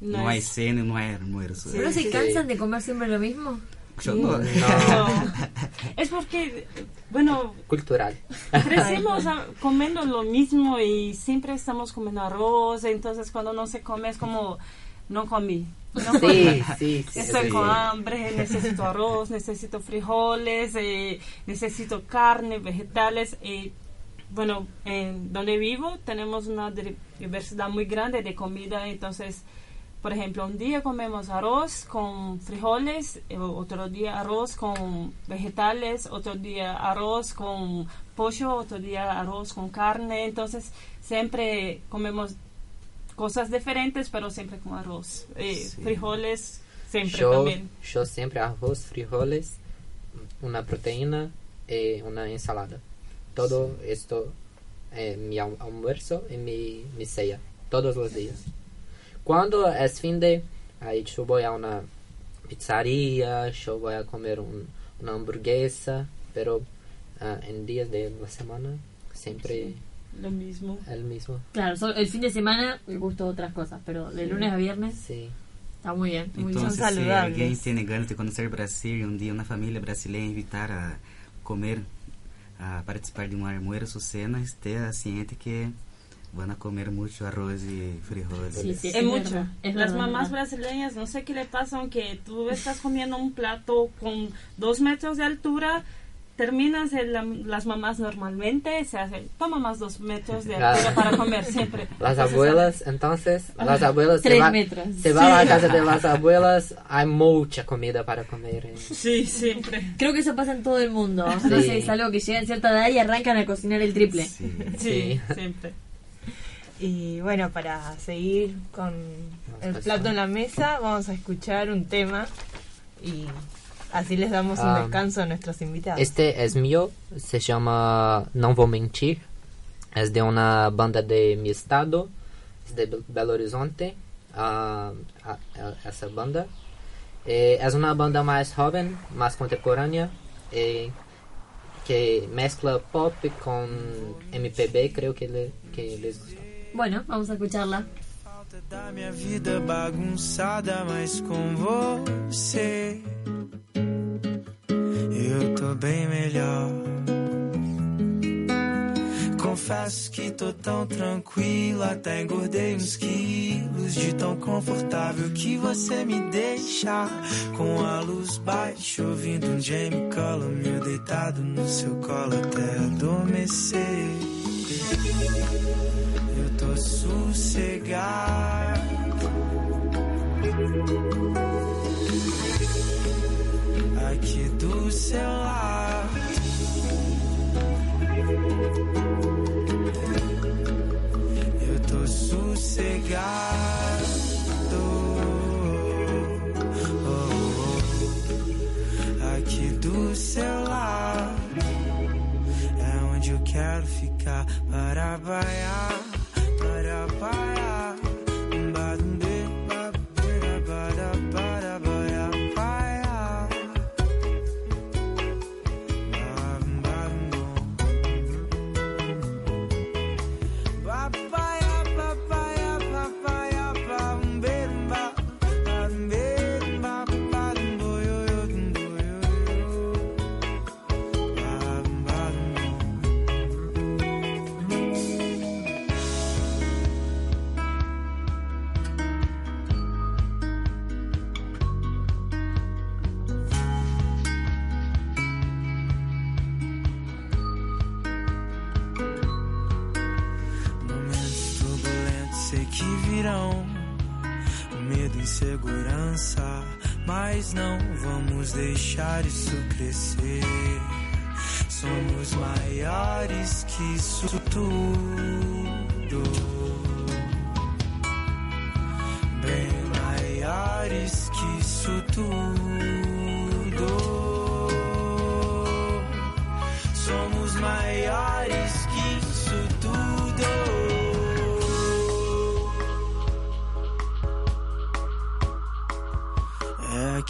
no, No hay es- cena y no hay almuerzo. ¿Pero se cansan de comer siempre lo mismo? Yo no. No. Es porque, bueno, Cultural. crecimos a- comiendo lo mismo y siempre estamos comiendo arroz, entonces cuando no se come es como, no comí. No. Sí, sí, sí. Estoy sí. con hambre, necesito arroz, necesito frijoles, eh, necesito carne, vegetales. eh, bueno, en donde vivo tenemos una di- diversidad muy grande de comida, entonces, por ejemplo, un día comemos arroz con frijoles, eh, otro día arroz con vegetales, otro día arroz con pollo, otro día arroz con carne, entonces siempre comemos cosas diferentes, pero siempre con arroz. Eh, Sí. Frijoles, siempre Yo, también. yo siempre arroz, frijoles, una proteína y una ensalada. Todo esto eh, mi alm- almuerzo y mi, mi cena, todos los días. Cuando es fin de, ahí yo voy a una pizzería, yo voy a comer un- una hamburguesa, pero ah, en días de la semana siempre Lo mismo. el mismo. Claro, solo el fin de semana me gusta otras cosas, pero de lunes a viernes Sí. está muy bien. Muy bien. Entonces, si saludables. alguien tiene ganas de conocer Brasil y un día una familia brasileña invitar a comer, a participar de un almuerzo, cena, esté ciente que van a comer mucho arroz y frijoles. Sí, sí, Es, es mucho. verdad, es Las verdad, mamás verdad. brasileñas, no sé qué le pasa, aunque tú estás comiendo un plato con dos metros de altura, terminas en la- las mamás normalmente se hacen, toma más dos metros de Claro. altura para comer siempre. Las Entonces, abuelas, entonces, las abuelas se Tres va, metros. se va a la casa de las abuelas, hay mucha comida para comer. eh. Sí, siempre. Creo que eso pasa en todo el mundo. Sí. No sé, es algo que llegan a cierta edad y arrancan a cocinar el triple. Sí. Sí, Sí. siempre. Y bueno, para seguir con el plato en la mesa, vamos a escuchar un tema y así les damos un Ah, descanso a nuestros invitados. Este es mío, se llama No Vou Mentir, es de una banda de mi estado, es de Be- Belo Horizonte, ah, ah, ah, esa banda. Eh, es una banda más joven, más contemporánea, eh, que mezcla pop con MPB, creo que, le- que les gusta. Bueno, vamos a escucharla. Falta da minha vida bagunçada, mas com você eu tô bem melhor. Confesso que tô tão tranquilo, até engordei uns quilos de tão confortável que você me deixa. Com a luz baixa, ouvindo um Jamie Cullum, eu deitado no seu colo até adormecer. Tô sossegado. Aqui do seu lado. Eu tô sossegado. Oh, oh. Aqui do seu lado é onde eu quero ficar para baiar, para virão. Medo, insegurança, mas não vamos deixar isso crescer. Somos maiores que isso tudo. Bem maiores que isso tudo. Somos maiores que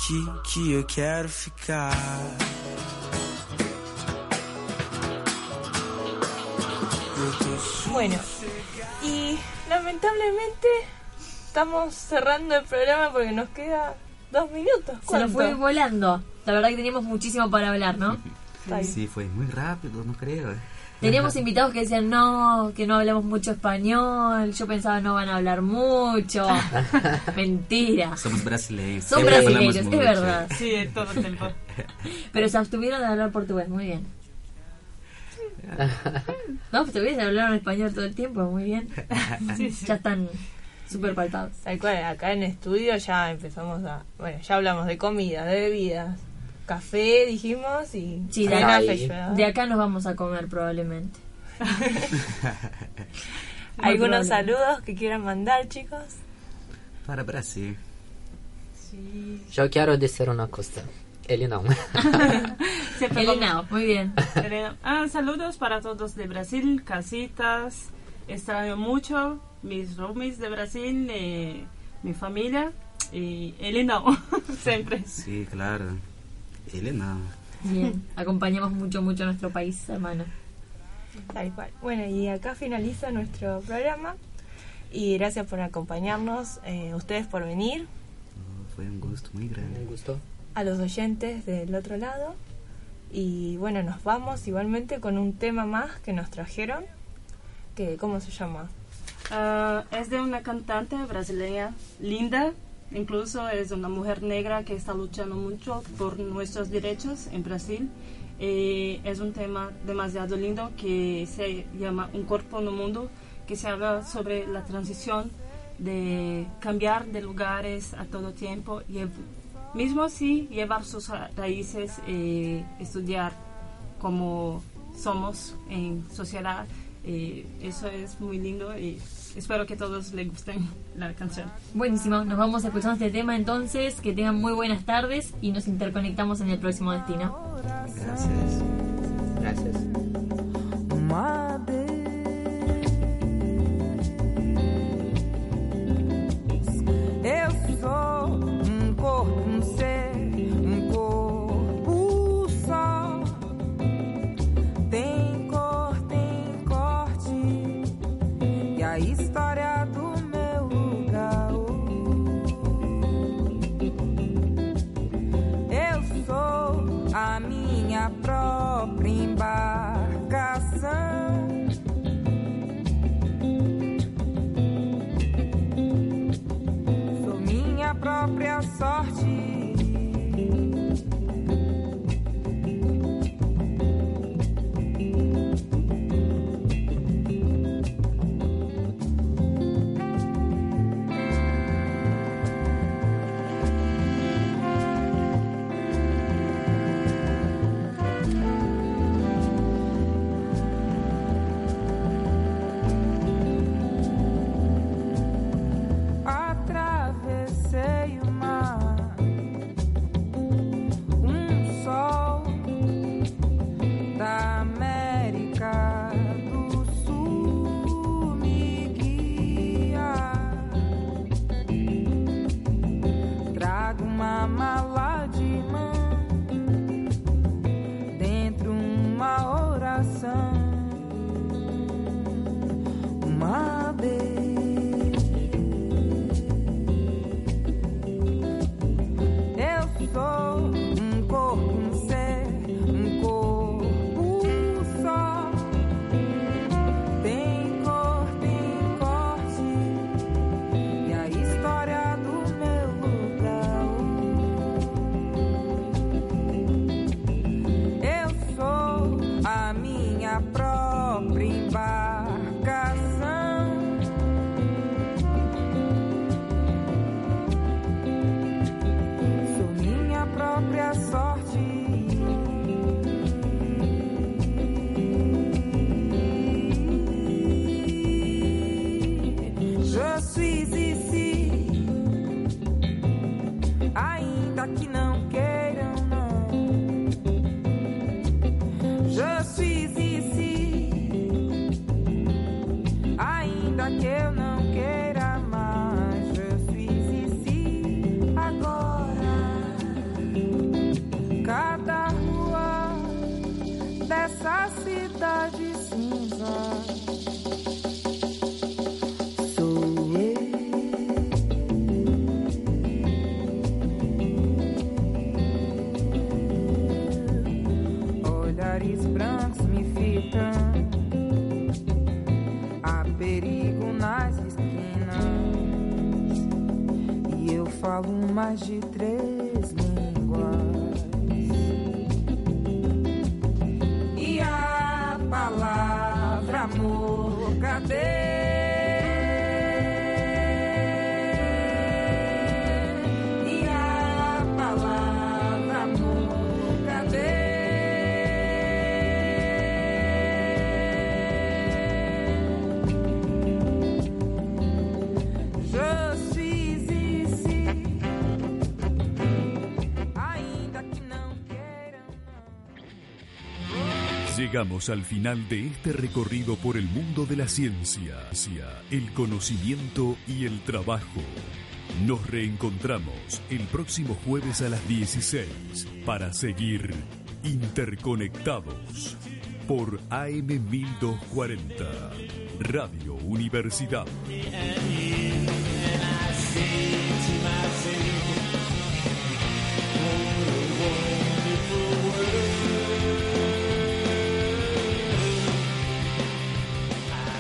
aqui que eu quero ficar. Bueno, y lamentablemente estamos cerrando el programa porque nos queda dos minutos. Se nos ¿Cuánto? fue volando. La verdad que teníamos muchísimo para hablar, ¿no? Bien. Sí, fue muy rápido, no creo. Teníamos invitados que decían no, que no hablamos mucho español. Yo pensaba no van a hablar mucho. Mentira. Somos brasileños. Son brasileños, es mucho. verdad. Sí, todo el tiempo. Pero se abstuvieron de hablar portugués, muy bien. No, pues tuvieron hablaron español todo el tiempo, muy bien. Ya están súper palpados. Tal cual, acá en estudio ya empezamos a. Bueno, ya hablamos de comida, de bebidas, café, dijimos, y. Sí, de acá-. De acá nos vamos a comer probablemente. ¿Algunos probable. saludos que quieran mandar, chicos? Para Brasil. Yo quiero decir una cosa. Ele não. Elena, muy bien. Ah, saludos para todos de Brasil, casitas. Extraño mucho mis roomies de Brasil, eh, mi familia y Elena, siempre. Sí, claro. Ele não. Bien, acompañamos mucho, mucho a nuestro país, hermano. Tal cual. Bueno, y acá finaliza nuestro programa. Y gracias por acompañarnos, eh, ustedes por venir, Oh, Foi um gosto muito grande. Me gustou? a los oyentes del otro lado. Y bueno, nos vamos igualmente con un tema más que nos trajeron. Que, ¿Cómo se llama? Ah, es de una cantante brasileña linda, incluso es una mujer negra que está luchando mucho por nuestros derechos en Brasil. Eh, es un tema demasiado lindo que se llama Un cuerpo en un mundo, que se habla sobre la transición de cambiar de lugares a todo tiempo, y mismo así llevar sus ra- raíces, eh, estudiar como somos en sociedad. Eh, eso es muy lindo y espero que a todos les gusten la canción. Buenísimo, nos vamos escuchando este tema entonces. Que tengan muy buenas tardes y nos interconectamos en el próximo destino. Gracias. Vez eu sou um corpo, a minha própria embarcação. Sou minha própria sorte. Je suis mais de três Llegamos al final de este recorrido por el mundo de la ciencia, el conocimiento y el trabajo. Nos reencontramos el próximo jueves a las 16 para seguir interconectados por AM 1240, Radio Universidad.